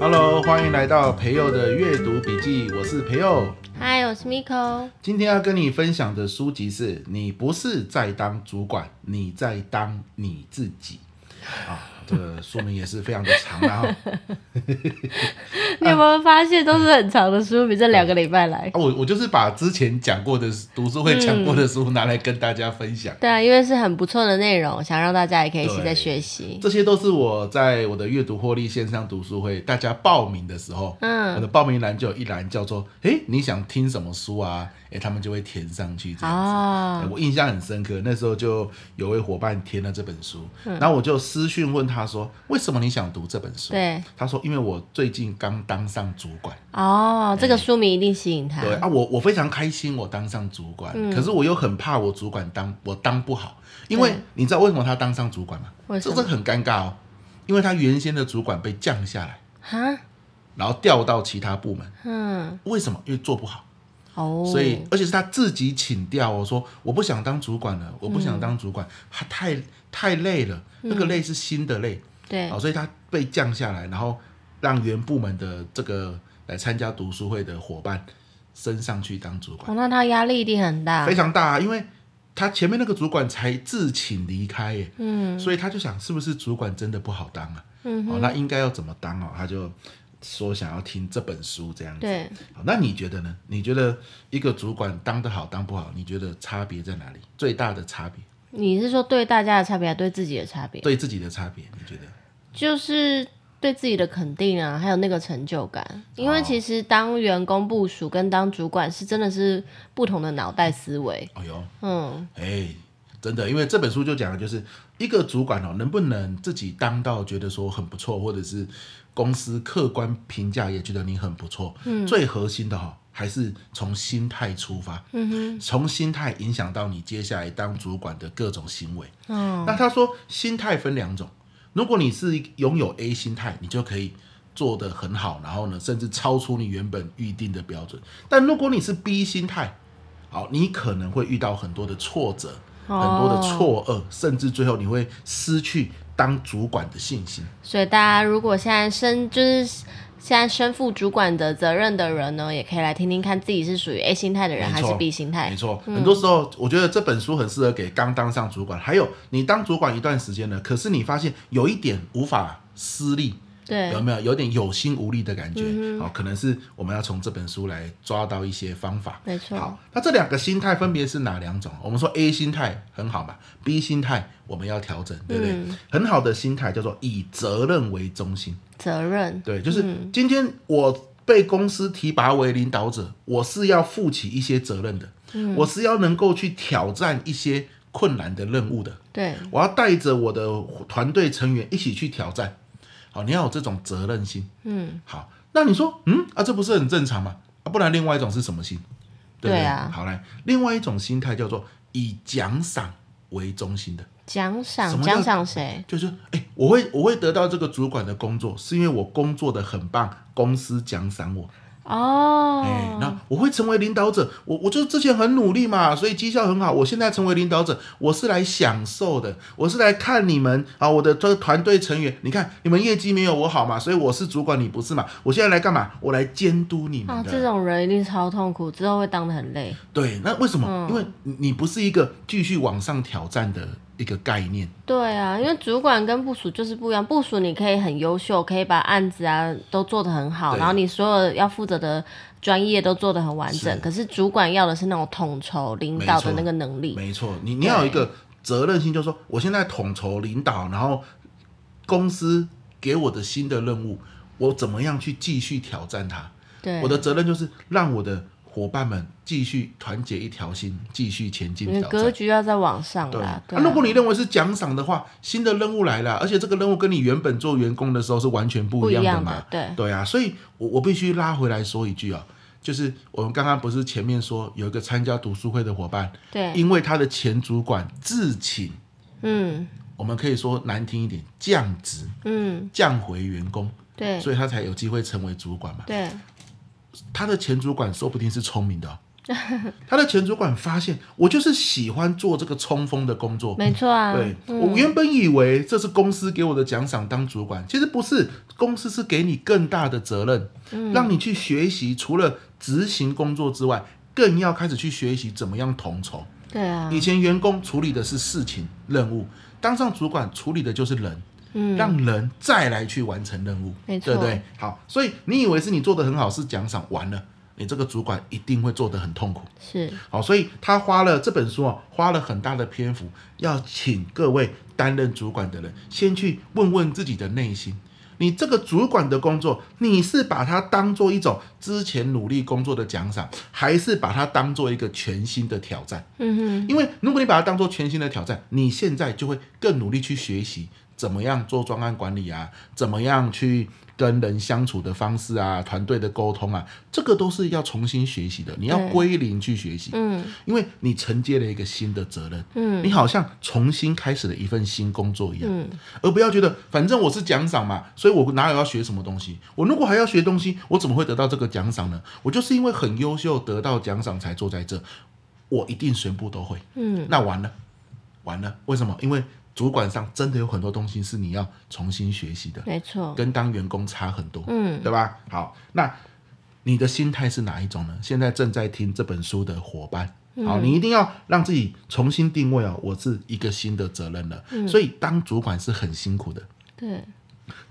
Hello，欢迎来到培佑的阅读笔记，我是培佑，Hi，，我是 Miko。今天要跟你分享的书籍是《你不是在当主管，你在当你自己》啊。这个书名也是非常的长啊！你有没有发现都是很长的书名？这两个礼拜来，我我就是把之前讲过的读书会讲过的书拿来跟大家分享。对啊，因为是很不错的内容，想让大家也可以一起在学习。这些都是我在我的阅读获利线上读书会，大家报名的时候，嗯，我的报名栏就有一栏叫做“哎，你想听什么书啊？”哎，他们就会填上去这样子。哦，我印象很深刻，那时候就有位伙伴填了这本书，然后我就私讯问他。他说：“为什么你想读这本书？”对，他说：“因为我最近刚当上主管。”哦，这个书名一定吸引他。对啊，我我非常开心，我当上主管，嗯、可是我又很怕我主管当我当不好，因为你知道为什么他当上主管吗？这？这是很尴尬哦，因为他原先的主管被降下来，哈，然后调到其他部门。嗯，为什么？因为做不好。哦，所以而且是他自己请调我，说我不想当主管了，我不想当主管，他太太累了，那个累是新的累，对，所以他被降下来，然后让原部门的这个来参加读书会的伙伴升上去当主管。那他压力一定很大，非常大，因为他前面那个主管才自请离开耶，嗯，所以他就想是不是主管真的不好当啊？嗯，哦，那应该要怎么当哦？他就。说想要听这本书这样子，对，好，那你觉得呢？你觉得一个主管当得好当不好，你觉得差别在哪里？最大的差别？你是说对大家的差别，还是对自己的差别？对自己的差别，你觉得？就是对自己的肯定啊，还有那个成就感。因为其实当员工部署跟当主管是真的是不同的脑袋思维。哎呦，嗯，哎，真的，因为这本书就讲的就是一个主管哦，能不能自己当到觉得说很不错，或者是。公司客观评价也觉得你很不错，嗯，最核心的哈还是从心态出发，嗯哼，从心态影响到你接下来当主管的各种行为。嗯，那他说心态分两种，如果你是拥有 A 心态，你就可以做得很好，然后呢，甚至超出你原本预定的标准。但如果你是 B 心态，好，你可能会遇到很多的挫折，很多的错愕，甚至最后你会失去。当主管的信心，所以大家如果现在身就是现在身负主管的责任的人呢，也可以来听听看自己是属于 A 心态的人还是 B 心态。没错，很多时候我觉得这本书很适合给刚当上主管，还有你当主管一段时间了，可是你发现有一点无法施力。对，有没有有点有心无力的感觉？哦，可能是我们要从这本书来抓到一些方法。没错。好，那这两个心态分别是哪两种？我们说 A 心态很好嘛，B 心态我们要调整，对不对？嗯、很好的心态叫做以责任为中心。责任。对，就是今天我被公司提拔为领导者，我是要负起一些责任的，嗯、我是要能够去挑战一些困难的任务的。对，我要带着我的团队成员一起去挑战。哦，你要有这种责任心。嗯，好，那你说，嗯啊，这不是很正常吗？啊，不然另外一种是什么心？对不对？对啊。好来，另外一种心态叫做以奖赏为中心的。奖赏？奖赏谁？就是，哎，我会我会得到这个主管的工作，是因为我工作的很棒，公司奖赏我。哦，哎，那我会成为领导者，我我就之前很努力嘛，所以绩效很好。我现在成为领导者，我是来享受的，我是来看你们啊，我的这个团队成员，你看你们业绩没有我好嘛，所以我是主管，你不是嘛？我现在来干嘛？我来监督你们的。啊，这种人一定超痛苦，之后会当得很累。对，那为什么？嗯，因为你不是一个继续往上挑战的。一个概念，对啊，因为主管跟部署就是不一样。部署你可以很优秀，可以把案子啊都做得很好，然后你所有要负责的专业都做得很完整。是可是主管要的是那种统筹领导的那个能力。没错，你你要有一个责任心，就是说我现在统筹领导，然后公司给我的新的任务，我怎么样去继续挑战它？对，我的责任就是让我的。伙伴们继续团结一条心，继续前进。你格局要再往上啦。对，对啊，如果你认为是奖赏的话，新的任务来了，而且这个任务跟你原本做员工的时候是完全不一样的嘛？的对对啊，所以我我必须拉回来说一句啊，就是我们刚刚不是前面说有一个参加读书会的伙伴，对，因为他的前主管自请，嗯，我们可以说难听一点，降职，嗯，降回员工，对，所以他才有机会成为主管嘛，对。他的前主管说不定是聪明的，他的前主管发现，我就是喜欢做这个冲锋的工作。没错啊，对、嗯、我原本以为这是公司给我的奖赏，当主管，其实不是，公司是给你更大的责任，嗯、让你去学习，除了执行工作之外，更要开始去学习怎么样统筹。对啊，以前员工处理的是事情任务，当上主管处理的就是人，嗯，让人再来去完成任务，没错，对不对？好，所以你以为是你做的很好是奖赏，完了。你这个主管一定会做得很痛苦，是好，所以他花了这本书啊，花了很大的篇幅，要请各位担任主管的人先去问问自己的内心，你这个主管的工作，你是把它当做一种之前努力工作的奖赏，还是把它当做一个全新的挑战？嗯哼，因为如果你把它当做全新的挑战，你现在就会更努力去学习怎么样做专案管理啊，怎么样去。跟人相处的方式啊，团队的沟通啊，这个都是要重新学习的。你要归零去学习，嗯，因为你承接了一个新的责任，嗯，你好像重新开始了一份新工作一样，嗯，而不要觉得反正我是奖赏嘛，所以我哪有要学什么东西？我如果还要学东西，我怎么会得到这个奖赏呢？我就是因为很优秀得到奖赏才坐在这，我一定全部都会，嗯，那完了，完了，为什么？因为。主管上真的有很多东西是你要重新学习的，没错，跟当员工差很多，嗯，对吧？好，那你的心态是哪一种呢？现在正在听这本书的伙伴，好，你一定要让自己重新定位哦，我是一个新的责任了，嗯，所以当主管是很辛苦的，对，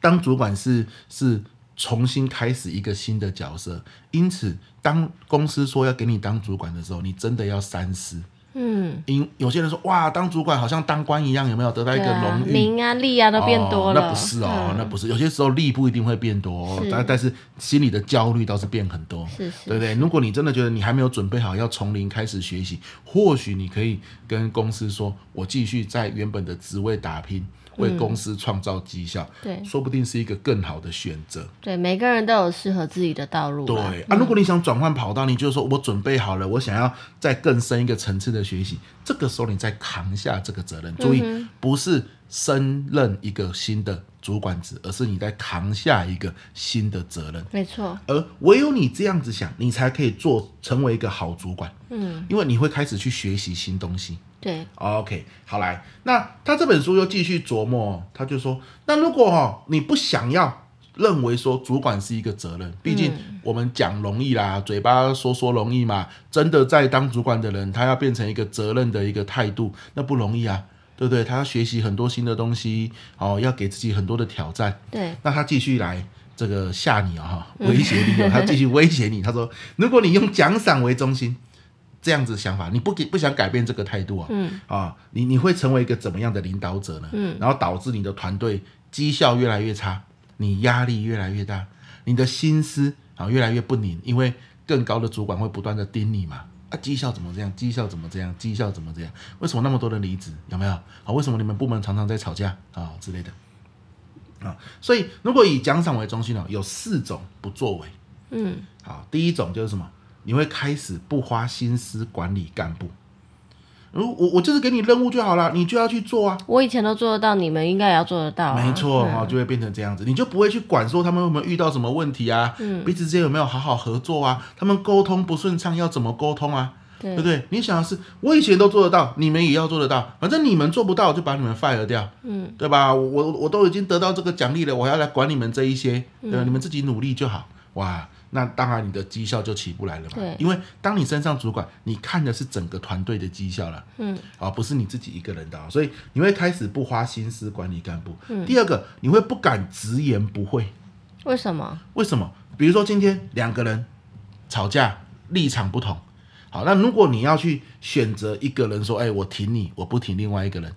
当主管是是重新开始一个新的角色，因此当公司说要给你当主管的时候，你真的要三思。嗯，因有些人说哇，当主管好像当官一样，有没有得到一个荣誉、名啊、利啊都变多了？哦、那不是哦，嗯、那不是。有些时候利不一定会变多，但但是心里的焦虑倒是变很多，是是，对不对？如果你真的觉得你还没有准备好要从零开始学习，或许你可以跟公司说，我继续在原本的职位打拼。为公司创造绩效，说不定是一个更好的选择。对，每个人都有适合自己的道路。对啊，如果你想转换跑道，你就说我准备好了，我想要再更深一个层次的学习，这个时候你再扛下这个责任。注意，不是升任一个新的主管职，而是你在扛下一个新的责任。没错。而唯有你这样子想，你才可以做成为一个好主管。嗯，因为你会开始去学习新东西。对，OK，好来，那他这本书又继续琢磨，他就说，那如果哦你不想要认为说主管是一个责任，毕竟我们讲容易啦，嘴巴说说容易嘛，真的在当主管的人，他要变成一个责任的一个态度，那不容易啊，对不对？他要学习很多新的东西，哦，要给自己很多的挑战。对，那他继续来这个吓你啊，威胁你，他继续威胁你，他说，如果你用奖赏为中心。这样子想法，你不给不想改变这个态度啊？嗯啊，你你会成为一个怎么样的领导者呢？嗯，然后导致你的团队绩效越来越差，你压力越来越大，你的心思啊越来越不宁，因为更高的主管会不断的盯你嘛。啊，绩效怎么这样？绩效怎么这样？绩效怎么这样？为什么那么多人离职？有没有？啊，为什么你们部门常常在吵架啊之类的？啊，所以如果以奖赏为中心呢，有四种不作为。嗯，好，第一种就是什么？你会开始不花心思管理干部，如我我就是给你任务就好了，你就要去做啊。我以前都做得到，你们应该也要做得到啊。没错哦，就会变成这样子，你就不会去管说他们有没有遇到什么问题啊，嗯，彼此之间有没有好好合作啊，他们沟通不顺畅要怎么沟通啊？对，不对？你想的是，我以前都做得到，你们也要做得到，反正你们做不到就把你们 fire 掉，嗯，对吧？我我都已经得到这个奖励了，我还要来管你们这一些，对吧？你们自己努力就好，哇。那当然，你的绩效就起不来了嘛。对，因为当你升上主管，你看的是整个团队的绩效了，嗯，啊，不是你自己一个人的，所以你会开始不花心思管理干部。嗯，第二个，你会不敢直言不讳。为什么？为什么？比如说今天两个人吵架，立场不同，好，那如果你要去选择一个人说，哎，我挺你，我不挺另外一个人，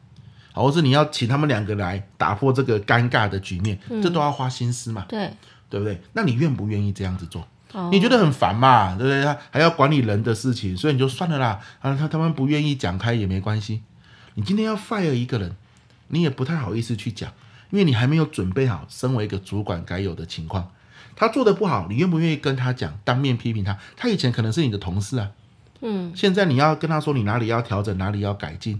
好，或是你要请他们两个来打破这个尴尬的局面，嗯，这都要花心思嘛。对。对不对？那你愿不愿意这样子做？哦、你觉得很烦嘛？对不对？他还要管理人的事情，所以你就算了啦。啊，他他们不愿意讲开也没关系。你今天要 fire 一个人，你也不太好意思去讲，因为你还没有准备好身为一个主管该有的情况。他做的不好，你愿不愿意跟他讲，当面批评他？他以前可能是你的同事啊，嗯，现在你要跟他说你哪里要调整，哪里要改进。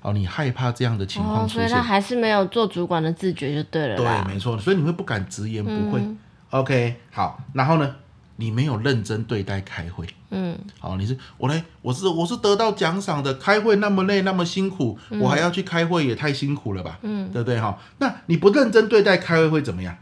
哦，你害怕这样的情况出现，哦、所以他还是没有做主管的自觉就对了。对，没错。所以你会不敢直言不讳。嗯 OK，好，然后呢，你没有认真对待开会。嗯，好，你是我来，我是我是得到奖赏的，开会那么累那么辛苦，嗯、我还要去开会，也太辛苦了吧？嗯，对不对哈？那你不认真对待开会会怎么样？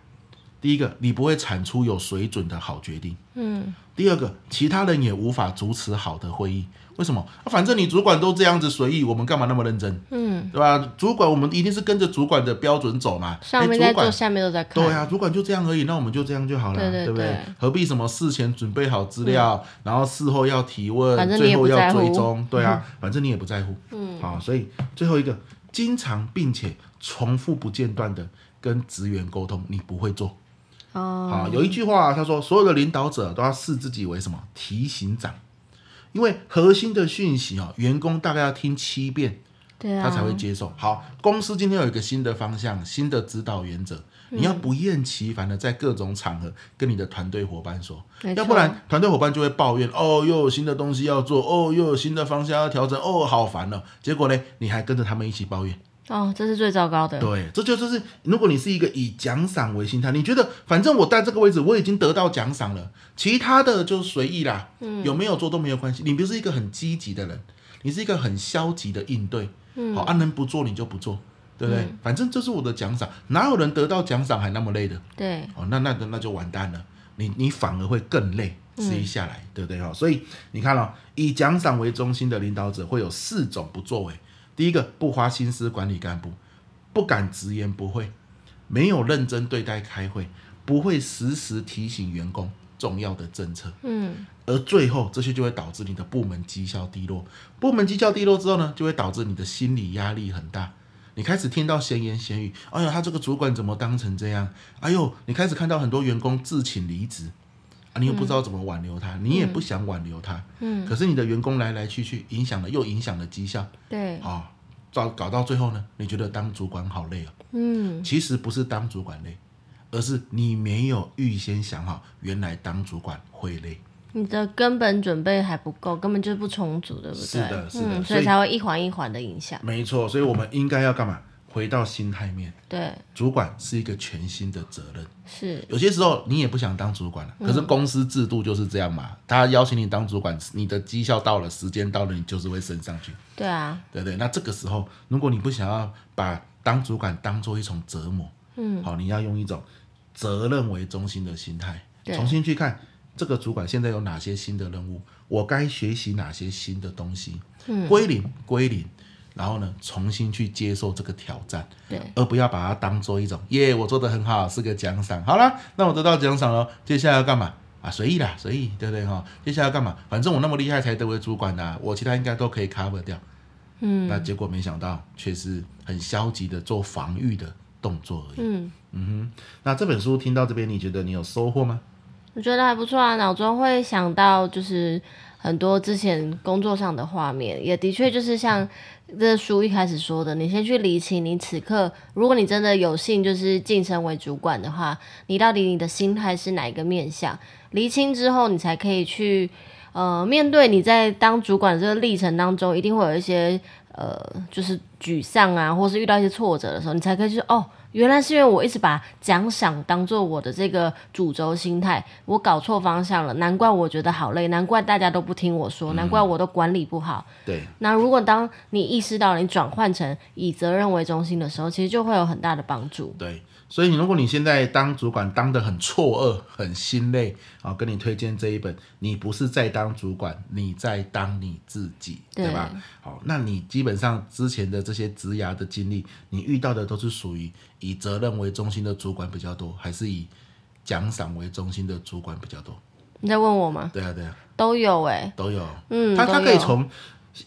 第一个，你不会产出有水准的好决定。嗯。第二个，其他人也无法主持好的会议。为什么？反正你主管都这样子随意，我们干嘛那么认真？嗯，对吧？主管我们一定是跟着主管的标准走嘛。上面在做，下面都在看。对啊，主管就这样而已，那我们就这样就好了，对，对，对，对不对？何必什么事前准备好资料，嗯、然后事后要提问，最后要追踪？对啊，反正你也不在乎。嗯，好，所以最后一个，经常并且重复不间断的跟职员沟通，你不会做。哦，好，有一句话他说，所有的领导者都要视自己为什么提醒长。因为核心的讯息哦，员工大概要听七遍，对啊，他才会接受。好，公司今天有一个新的方向，新的指导原则，嗯、你要不厌其烦的在各种场合跟你的团队伙伴说，要不然团队伙伴就会抱怨哦，又有新的东西要做，哦，又有新的方向要调整，哦，好烦哦。结果呢，你还跟着他们一起抱怨。哦，这是最糟糕的。对，这就就是，如果你是一个以奖赏为心态，你觉得反正我在这个位置我已经得到奖赏了，其他的就随意啦，嗯，有没有做都没有关系。你不是一个很积极的人，你是一个很消极的应对，嗯，好，能不做你就不做，对不对？嗯、反正这是我的奖赏，哪有人得到奖赏还那么累的？对，哦，那那那就完蛋了，你你反而会更累，持续下来，嗯、对不对？哈，所以你看了、哦，以奖赏为中心的领导者会有四种不作为。第一个，不花心思管理干部，不敢直言不讳，没有认真对待开会，不会时时提醒员工重要的政策。嗯，而最后这些就会导致你的部门绩效低落。部门绩效低落之后呢，就会导致你的心理压力很大。你开始听到闲言闲语，哎呀，他这个主管怎么当成这样？哎呦，你开始看到很多员工自请离职，啊，你又不知道怎么挽留他，嗯、你也不想挽留他。嗯，可是你的员工来来去去，影响了又影响了绩效。对，啊、哦。搞搞到最后呢，你觉得当主管好累哦？嗯，其实不是当主管累，而是你没有预先想好，原来当主管会累。你的根本准备还不够，根本就不充足，对不对？是的，是的，嗯、所以才会一环一环的影响。没错，所以我们应该要干嘛？回到心态面，对，主管是一个全新的责任。是，有些时候你也不想当主管了，可是公司制度就是这样嘛。嗯、他邀请你当主管，你的绩效到了，时间到了，你就是会升上去。对啊，对对。那这个时候，如果你不想要把当主管当做一种折磨，嗯，好，你要用一种责任为中心的心态，重新去看这个主管现在有哪些新的任务，我该学习哪些新的东西，嗯，归零归零。然后呢，重新去接受这个挑战，对，而不要把它当做一种耶，我做的很好，是个奖赏。好了，那我得到奖赏了，接下来要干嘛啊？随意啦，随意，对不对哈？接下来要干嘛？反正我那么厉害才得为主管的，我其他应该都可以 cover 掉。嗯，那结果没想到却是很消极的做防御的动作而已。嗯嗯哼，那这本书听到这边，你觉得你有收获吗？我觉得还不错啊，脑中会想到就是。很多之前工作上的画面，也的确就是像这书一开始说的，你先去理清你此刻，如果你真的有幸就是晋升为主管的话，你到底你的心态是哪一个面向？理清之后，你才可以去呃面对你在当主管这个历程当中，一定会有一些呃就是沮丧啊，或是遇到一些挫折的时候，你才可以去哦。原来是因为我一直把奖赏当做我的这个主轴心态，我搞错方向了，难怪我觉得好累，难怪大家都不听我说，难怪我都管理不好。嗯、对。那如果当你意识到你转换成以责任为中心的时候，其实就会有很大的帮助。对。所以，如果你现在当主管当得很错愕、很心累啊，跟你推荐这一本，你不是在当主管，你在当你自己，对，对吧？好，那你基本上之前的这些职涯的经历，你遇到的都是属于以责任为中心的主管比较多，还是以奖赏为中心的主管比较多？你在问我吗？对啊，对啊，都有哎、欸，都有。嗯，他他可以从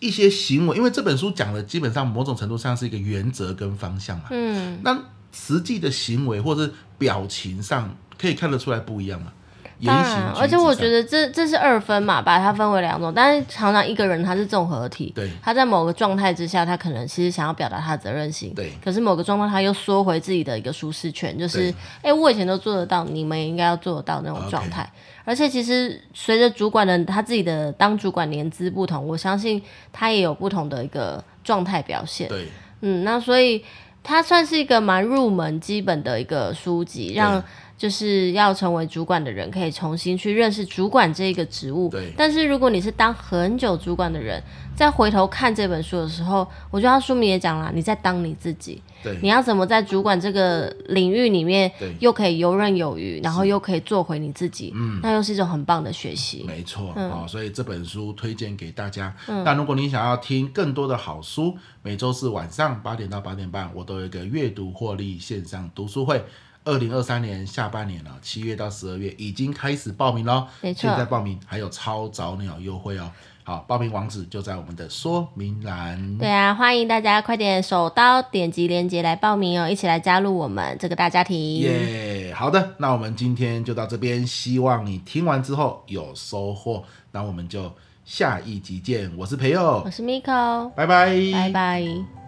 一些行为，因为这本书讲的基本上某种程度上是一个原则跟方向嘛。嗯，那。实际的行为或者表情上可以看得出来不一样吗？言行，而且我觉得这这是二分嘛，把它分为两种。但是常常一个人他是综合体，对，他在某个状态之下，他可能其实想要表达他的责任心，对。可是某个状况他又缩回自己的一个舒适圈，就是哎对，我以前都做得到，你们也应该要做得到那种状态。Okay. 而且其实随着主管的他自己的当主管年资不同，我相信他也有不同的一个状态表现。对，嗯，那所以。它算是一个蛮入门、基本的一个书籍，让就是要成为主管的人，可以重新去认识主管这个职务。对。但是如果你是当很久主管的人，再回头看这本书的时候，我觉得他书名也讲了，你在当你自己。对。你要怎么在主管这个领域里面，对，又可以游刃有余，然后又可以做回你自己。嗯。那又是一种很棒的学习。没错。嗯。哦，所以这本书推荐给大家。嗯。但如果你想要听更多的好书，每周四晚上八点到八点半，我都有一个阅读获利线上读书会。二零二三年下半年了，七月到十二月已经开始报名喽。没错，现在报名还有超早鸟优惠哦。好，报名网址就在我们的说明栏。对啊，欢迎大家快点手刀点击链接来报名哦，一起来加入我们这个大家庭。耶，好的，那我们今天就到这边，希望你听完之后有收获。那我们就下一集见，我是培佑，我是 Miko，拜拜，拜拜。